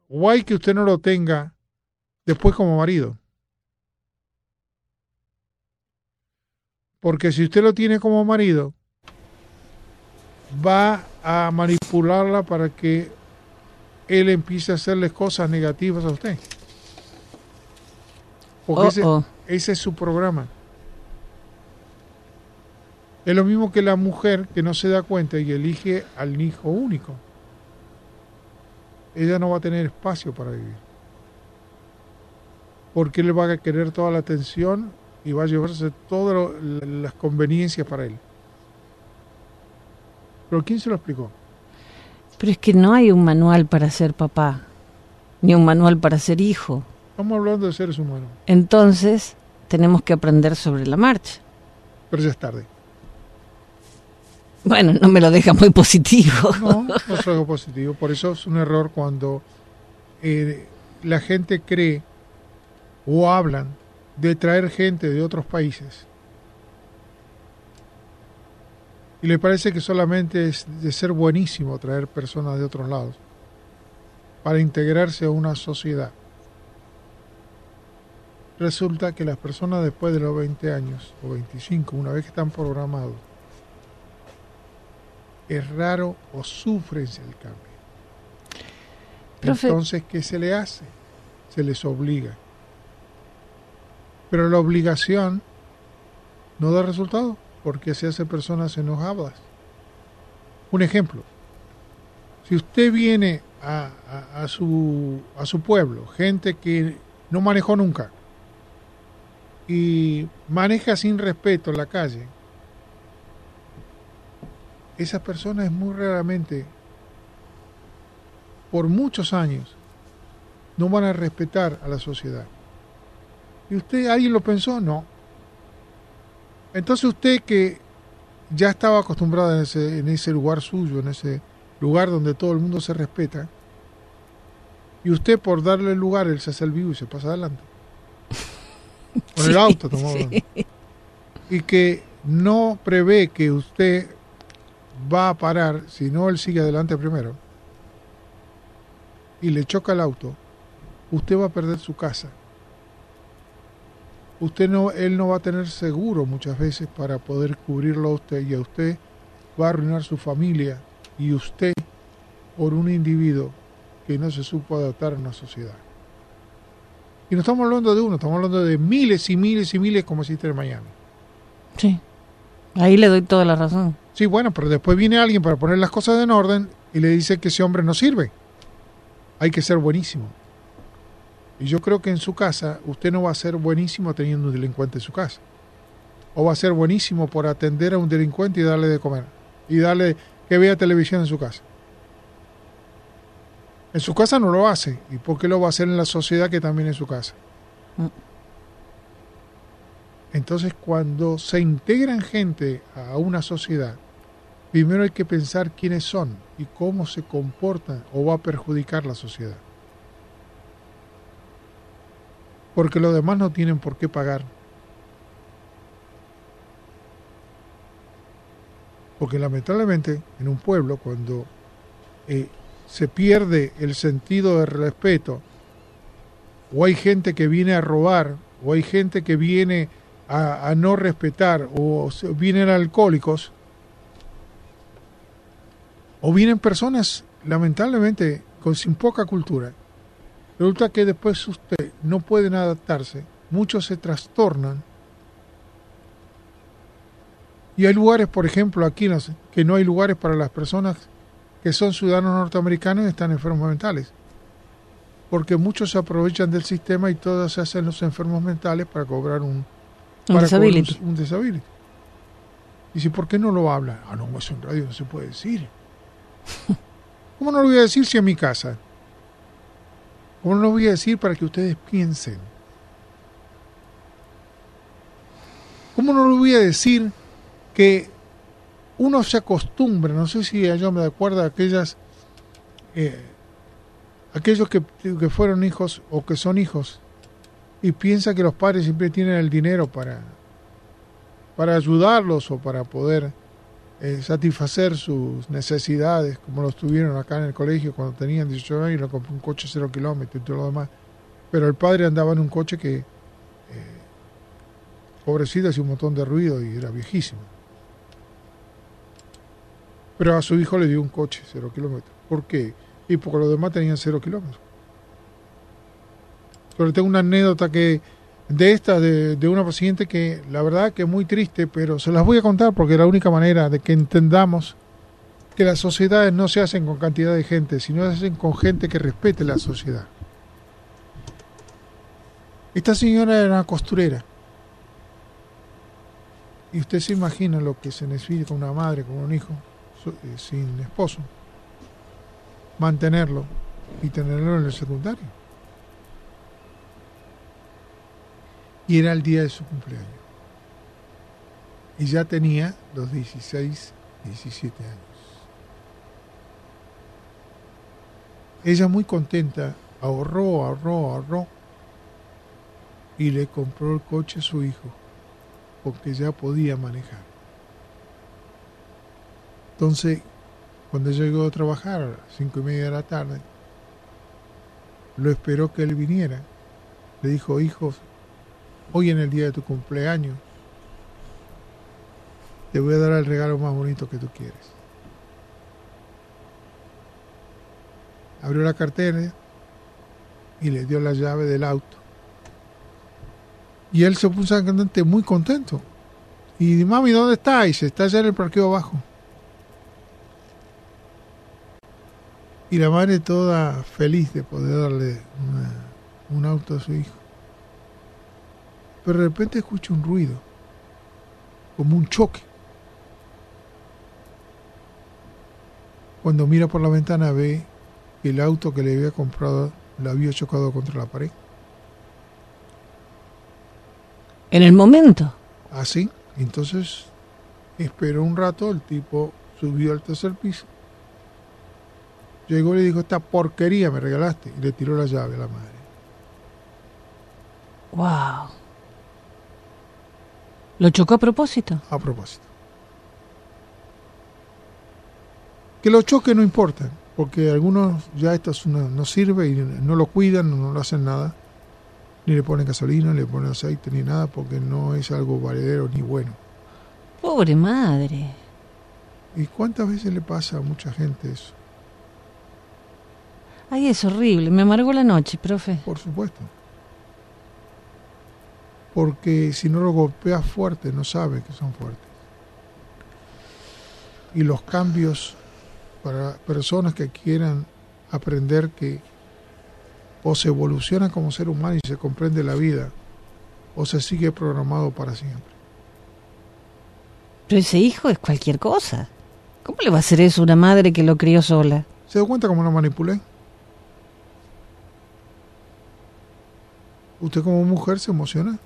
guay que usted no lo tenga después como marido. Porque si usted lo tiene como marido, va a manipularla para que él empiece a hacerle cosas negativas a usted. Porque ese, ese es su programa. Es lo mismo que la mujer que no se da cuenta y elige al hijo único. Ella no va a tener espacio para vivir. Porque él va a querer toda la atención y va a llevarse todas las conveniencias para él. ¿Pero quién se lo explicó? Pero es que no hay un manual para ser papá, ni un manual para ser hijo. Estamos hablando de seres humanos. Entonces, tenemos que aprender sobre la marcha. Pero ya es tarde. Bueno, no me lo deja muy positivo. No, no es algo positivo. Por eso es un error cuando eh, la gente cree o hablan de traer gente de otros países y le parece que solamente es de ser buenísimo traer personas de otros lados para integrarse a una sociedad. Resulta que las personas después de los 20 años o 25, una vez que están programados, es raro o sufren el cambio. Entonces, ¿qué se le hace? Se les obliga. Pero la obligación no da resultado porque se hace personas enojadas. Un ejemplo, si usted viene a, a, su, a su pueblo, gente que no manejó nunca, y maneja sin respeto la calle, esas personas muy raramente, por muchos años, no van a respetar a la sociedad. ¿Y usted, alguien lo pensó? No. Entonces usted que ya estaba acostumbrado en ese, en ese lugar suyo, en ese lugar donde todo el mundo se respeta, y usted por darle el lugar, él se hace el vivo y se pasa adelante. Con el auto tomó. Y que no prevé que usted va a parar, si no él sigue adelante primero, y le choca el auto, usted va a perder su casa usted no, él no va a tener seguro muchas veces para poder cubrirlo a usted y a usted va a arruinar su familia y usted por un individuo que no se supo adaptar a una sociedad. Y no estamos hablando de uno, estamos hablando de miles y miles y miles como existe en Miami. Sí, ahí le doy toda la razón. Sí, bueno, pero después viene alguien para poner las cosas en orden y le dice que ese hombre no sirve. Hay que ser buenísimo. Y yo creo que en su casa usted no va a ser buenísimo teniendo un delincuente en su casa. O va a ser buenísimo por atender a un delincuente y darle de comer. Y darle que vea televisión en su casa. En su casa no lo hace. ¿Y por qué lo va a hacer en la sociedad que también es su casa? Mm. Entonces, cuando se integran gente a una sociedad, primero hay que pensar quiénes son y cómo se comportan o va a perjudicar la sociedad. Porque los demás no tienen por qué pagar. Porque lamentablemente en un pueblo, cuando eh, se pierde el sentido de respeto, o hay gente que viene a robar, o hay gente que viene a, no respetar, o vienen alcohólicos, o vienen personas, lamentablemente, con sin poca cultura. Resulta que después usted no pueden adaptarse, muchos se trastornan. Y hay lugares, por ejemplo, aquí no que no hay lugares para las personas que son ciudadanos norteamericanos y están enfermos mentales. Porque muchos se aprovechan del sistema y todos se hacen los enfermos mentales para cobrar un, un disability. Un, disability. Y si, ¿por qué no lo habla? Ah, no, eso en radio no se puede decir. ¿Cómo no lo voy a decir si en mi casa? ¿Cómo no lo voy a decir para que ustedes piensen? ¿Cómo no lo voy a decir que uno se acostumbra, no sé si yo me acuerdo aquellas, eh, aquellos que, que, fueron hijos o que son hijos y piensa que los padres siempre tienen el dinero para, para ayudarlos o para poder eh, satisfacer sus necesidades, como los tuvieron acá en el colegio cuando tenían 18 años y le compró un coche cero kilómetros y todo lo demás. Pero el padre andaba en un coche que, eh, pobrecito, hacía un montón de ruido y era viejísimo. Pero a su hijo le dio un coche, cero kilómetros. ¿Por qué? Y porque los demás tenían cero kilómetros. Pero tengo una anécdota que de esta, de, de, una paciente que la verdad que es muy triste, pero se las voy a contar porque es la única manera de que entendamos que las sociedades no se hacen con cantidad de gente, sino se hacen con gente que respete la sociedad. Esta señora era una costurera. Y usted se imagina lo que se necesita una madre, con un hijo, eh, sin esposo, mantenerlo y tenerlo en el secundario. Y era el día de su cumpleaños. Y ya tenía los 16, 17 años. Ella muy contenta ahorró, ahorró, ahorró y le compró el coche a su hijo porque ya podía manejar. Entonces, cuando llegó a trabajar a las cinco y media de la tarde, lo esperó que él viniera. Le dijo, hijo, hoy en el día de tu cumpleaños, te voy a dar el regalo más bonito que tú quieres. Abrió la cartera y le dio la llave del auto. Y él se puso cantante muy contento. Y mami, ¿dónde está? Y se está allá en el parqueo abajo. Y la madre toda feliz de poder darle un auto a su hijo. Pero de repente escucha un ruido, como un choque. Cuando mira por la ventana ve que el auto que le había comprado lo había chocado contra la pared. En el momento. Así. Entonces esperó un rato, el tipo subió al tercer piso Llegó y le dijo, esta porquería me regalaste. Y le tiró la llave a la madre. Wow. ¿Lo chocó a propósito? A propósito. Que lo choque no importa, porque algunos ya esto no sirve y no lo cuidan, no, lo hacen nada. Ni le ponen gasolina, ni le ponen aceite, ni nada, porque no es algo valedero ni bueno. Pobre madre. ¿Y cuántas veces le pasa a mucha gente eso? Ay, es horrible, me amargó la noche, profe. Por supuesto. Porque si no lo golpeas fuerte, no sabe que son fuertes. Y los cambios para personas que quieran aprender que O se evoluciona como ser humano y se comprende la vida, o se sigue programado para siempre. Pero ese hijo es cualquier cosa. ¿Cómo le va a hacer eso a una madre que lo crió sola? ¿Se da cuenta cómo lo manipulé? ¿Usted como mujer se emociona?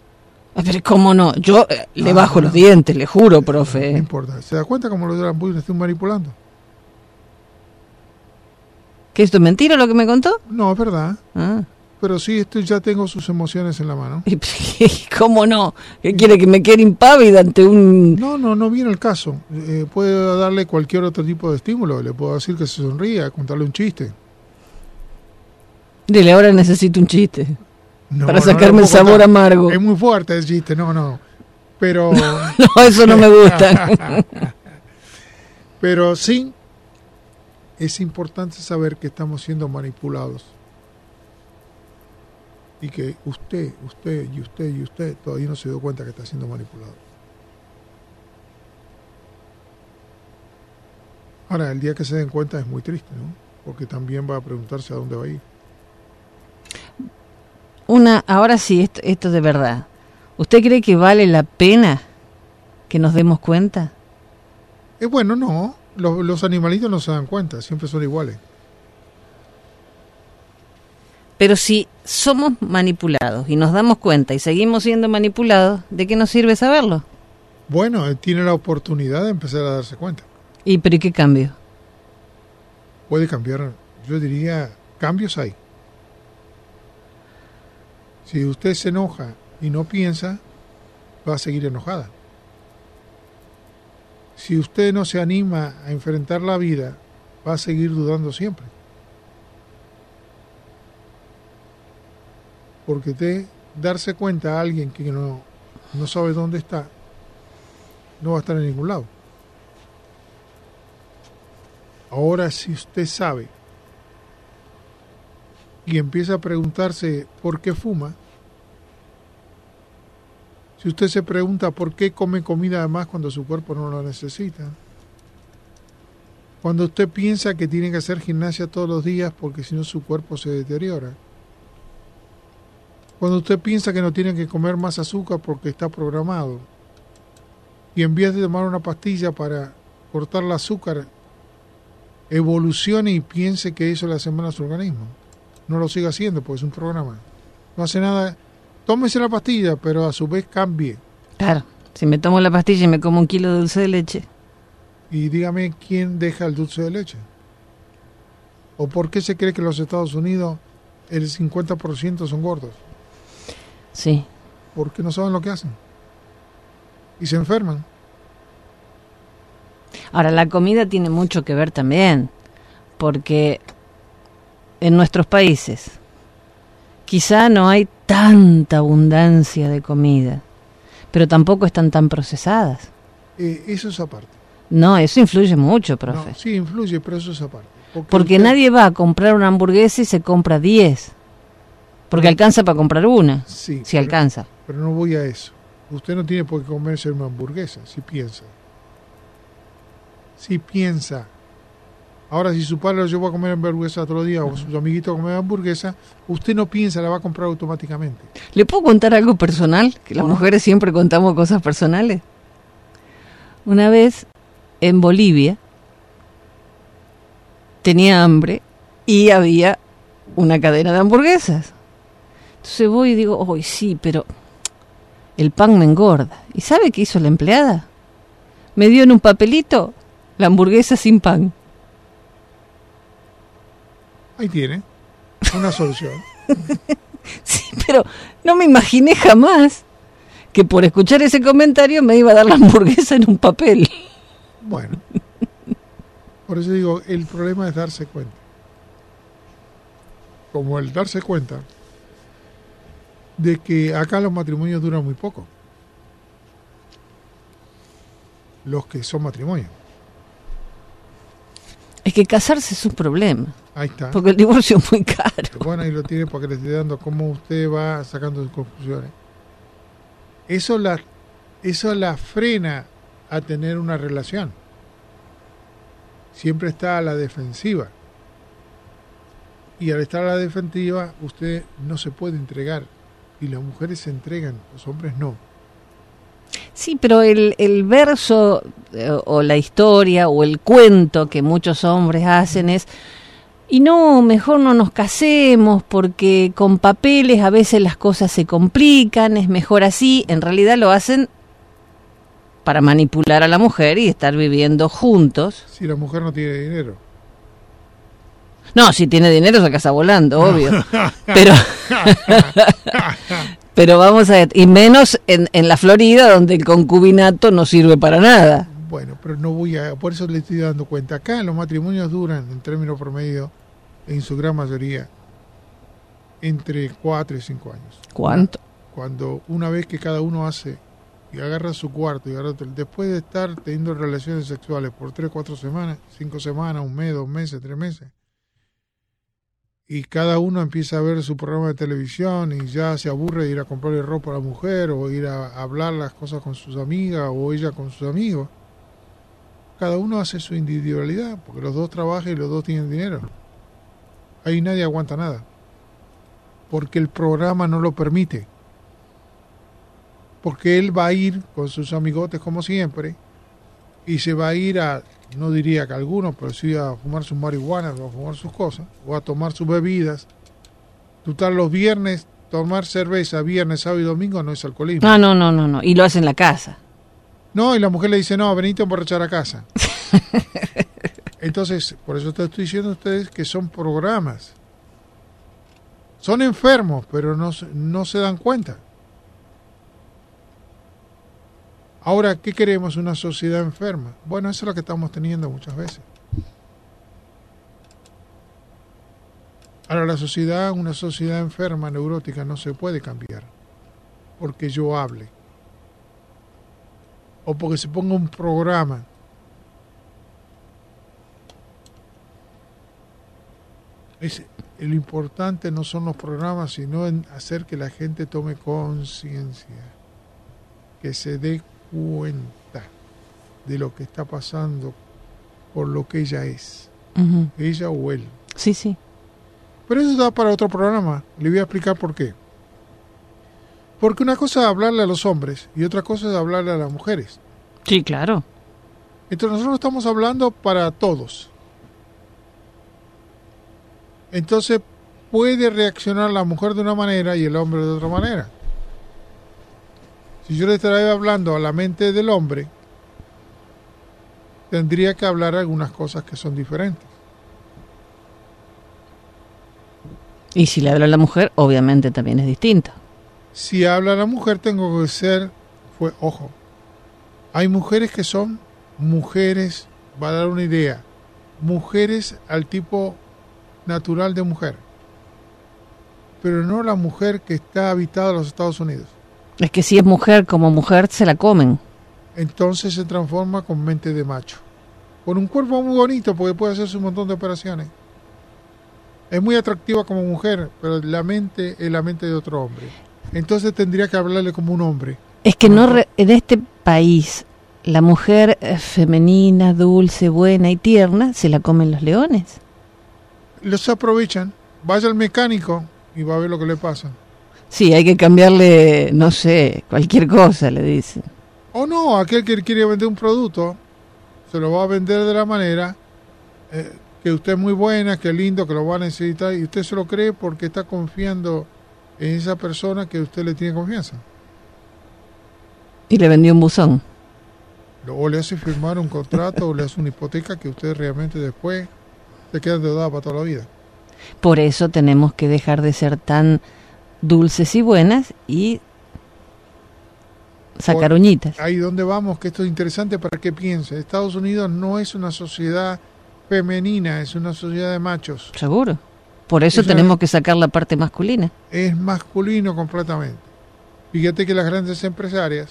Ah, pero ¿cómo no? Yo eh, le ah, bajo los dientes, le juro, profe. No importa. ¿Se da cuenta cómo lo de estoy manipulando? ¿Que esto es mentira lo que me contó? No, es verdad. Ah. Pero sí, esto ya tengo sus emociones en la mano. ¿Cómo no? ¿Qué quiere que me quede impávida ante un...? No, no, no viene el caso. Eh, puedo darle cualquier otro tipo de estímulo. Le puedo decir que se sonría, contarle un chiste. Dile, ahora necesito un chiste para sacarme el sabor amargo. Es muy fuerte el chiste, no, no. Pero. no, eso no me gusta. Pero sí, es importante saber que estamos siendo manipulados. Y que usted, usted y usted y usted todavía no se dio cuenta que está siendo manipulado. Ahora, el día que se den cuenta es muy triste, ¿no? Porque también va a preguntarse a dónde va a ir una, ahora sí, esto, esto de verdad. ¿Usted cree que vale la pena que nos demos cuenta? Eh, bueno, no. Los, los animalitos no se dan cuenta, siempre son iguales. Pero si somos manipulados y nos damos cuenta y seguimos siendo manipulados, ¿de qué nos sirve saberlo? Bueno, él tiene la oportunidad de empezar a darse cuenta. ¿Y pero qué cambio? Puede cambiar, yo diría, cambios hay. Si usted se enoja y no piensa, va a seguir enojada. Si usted no se anima a enfrentar la vida, va a seguir dudando siempre. Porque de darse cuenta a alguien que no, no sabe dónde está, no va a estar en ningún lado. Ahora, si usted sabe y empieza a preguntarse por qué fuma, si usted se pregunta por qué come comida además cuando su cuerpo no lo necesita, cuando usted piensa que tiene que hacer gimnasia todos los días porque si no su cuerpo se deteriora, cuando usted piensa que no tiene que comer más azúcar porque está programado, y en vez de tomar una pastilla para cortar el azúcar, evolucione y piense que eso le hace mal a su organismo. No lo siga haciendo porque es un programa. No hace nada tómese la pastilla, pero a su vez cambie. Claro, si me tomo la pastilla y me como un kilo de dulce de leche. Y dígame quién deja el dulce de leche. ¿O por qué se cree que en los Estados Unidos el 50% son gordos? Sí. Porque no saben lo que hacen. Y se enferman. Ahora, la comida tiene mucho que ver también, porque en nuestros países quizá no hay tanta abundancia de comida, pero tampoco están tan procesadas. Eh, eso es aparte. No, eso influye mucho, profe. sí, influye, pero eso es aparte. Porque, nadie va a comprar una hamburguesa y se compra 10. Porque alcanza para comprar una. Sí. Si alcanza. Pero no voy a eso. Usted no tiene por qué comerse una hamburguesa, si piensa. Si piensa Ahora, si su padre lo llevó a comer hamburguesa otro día o su amiguito a comer hamburguesa, usted no piensa, la va a comprar automáticamente. ¿Le puedo contar algo personal? Que las mujeres siempre contamos cosas personales. Una vez en Bolivia tenía hambre y había una cadena de hamburguesas. Entonces voy y digo, hoy sí, pero el pan me engorda. ¿Y sabe qué hizo la empleada? Me dio en un papelito la hamburguesa sin pan. Ahí tiene, una solución. sí, pero no me imaginé jamás que por escuchar ese comentario me iba a dar la hamburguesa en un papel. Bueno, por eso digo, el problema es darse cuenta. Como el darse cuenta de que acá los matrimonios duran muy poco. Los que son matrimonios. Es que casarse es un problema. Ahí está. Porque el divorcio es muy caro. Bueno, ahí lo tiene para que le esté dando cómo usted va sacando sus conclusiones. Eso la, eso la frena a tener una relación. Siempre está a la defensiva. Y al estar a la defensiva, usted no se puede entregar. Y las mujeres se entregan, los hombres no. Sí, pero el, el verso eh, o la historia o el cuento que muchos hombres hacen es, y no, mejor no nos casemos porque con papeles a veces las cosas se complican, es mejor así. En realidad lo hacen para manipular a la mujer y estar viviendo juntos. Si la mujer no tiene dinero. No, si tiene dinero se casa volando, obvio. Pero, pero vamos a ver, y menos en, en la Florida donde el concubinato no sirve para nada. Bueno, pero no voy a, por eso le estoy dando cuenta. Acá los matrimonios duran, en términos promedio, en su gran mayoría, entre 4 y 5 años. ¿Cuánto? Cuando una vez que cada uno hace y agarra su cuarto y agarra otro, después de estar teniendo relaciones sexuales por 3, 4 semanas, 5 semanas, un mes, dos meses, tres meses, y cada uno empieza a ver su programa de televisión y ya se aburre de ir a comprarle ropa a la mujer o ir a hablar las cosas con sus amigas o ella con sus amigos. Cada uno hace su individualidad porque los dos trabajan y los dos tienen dinero. Ahí nadie aguanta nada porque el programa no lo permite. Porque él va a ir con sus amigotes como siempre y se va a ir a no diría que algunos, pero sí a fumar sus marihuanas o a fumar sus cosas, o a tomar sus bebidas. Total, los viernes, tomar cerveza, viernes, sábado y domingo no es alcoholismo. No, no, no, no, no. Y lo hace en la casa. No, y la mujer le dice, no, venite a emborrachar a casa. Entonces, por eso te estoy diciendo a ustedes que son programas. Son enfermos, pero no, no se dan cuenta. Ahora, ¿qué queremos? Una sociedad enferma. Bueno, eso es lo que estamos teniendo muchas veces. Ahora, la sociedad, una sociedad enferma, neurótica, no se puede cambiar porque yo hable o porque se ponga un programa. Es, lo importante no son los programas, sino en hacer que la gente tome conciencia, que se dé cuenta de lo que está pasando por lo que ella es, ella o él. Sí, sí. Pero eso da para otro programa. Le voy a explicar por qué. Porque una cosa es hablarle a los hombres y otra cosa es hablarle a las mujeres. Sí, claro. Entonces nosotros estamos hablando para todos. Entonces puede reaccionar la mujer de una manera y el hombre de otra manera. Si yo le estaría hablando a la mente del hombre, tendría que hablar algunas cosas que son diferentes. Y si le habla a la mujer, obviamente también es distinto. Si habla la mujer, tengo que ser, fue, ojo, hay mujeres que son mujeres, va a dar una idea, mujeres al tipo natural de mujer, pero no la mujer que está habitada en los Estados Unidos. Es que si es mujer como mujer, se la comen. Entonces se transforma con mente de macho. Con un cuerpo muy bonito porque puede hacerse un montón de operaciones. Es muy atractiva como mujer, pero la mente es la mente de otro hombre. Entonces tendría que hablarle como un hombre. Es que no en este país la mujer eh, femenina, dulce, buena y tierna se la comen los leones. Los aprovechan. Vaya al mecánico y va a ver lo que le pasa. Sí, hay que cambiarle, no sé, cualquier cosa, le dicen. O no, aquel que quiere vender un producto, se lo va a vender de la manera eh, que usted es muy buena, que lindo, que lo va a necesitar, y usted se lo cree porque está confiando en esa persona que usted le tiene confianza. Y le vendió un buzón. O le hace firmar un contrato o le hace una hipoteca que usted realmente después se queda endeudado para toda la vida. Por eso tenemos que dejar de ser tan dulces y buenas y sacar uñitas. Ahí donde vamos, que esto es interesante para que piense. Estados Unidos no es una sociedad femenina, es una sociedad de machos. Seguro. Por eso, tenemos que sacar la parte masculina. Es masculino completamente. Fíjate que las grandes empresarias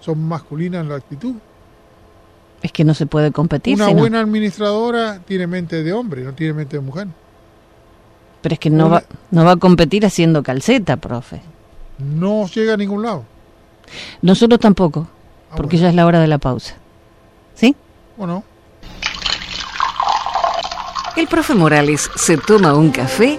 son masculinas en la actitud. Es que no se puede competir. Una buena administradora tiene mente de hombre, no tiene mente de mujer. Pero es que no, va, no va a competir haciendo calceta, profe. No llega a ningún lado. Nosotros tampoco, ah, porque ya es la hora de la pausa. ¿Sí? Bueno. El profe Morales se toma un café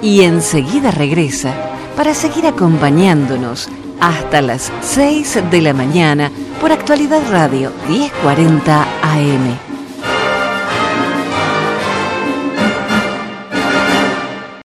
y enseguida regresa para seguir acompañándonos hasta las 6 de la mañana por Actualidad Radio 1040 AM.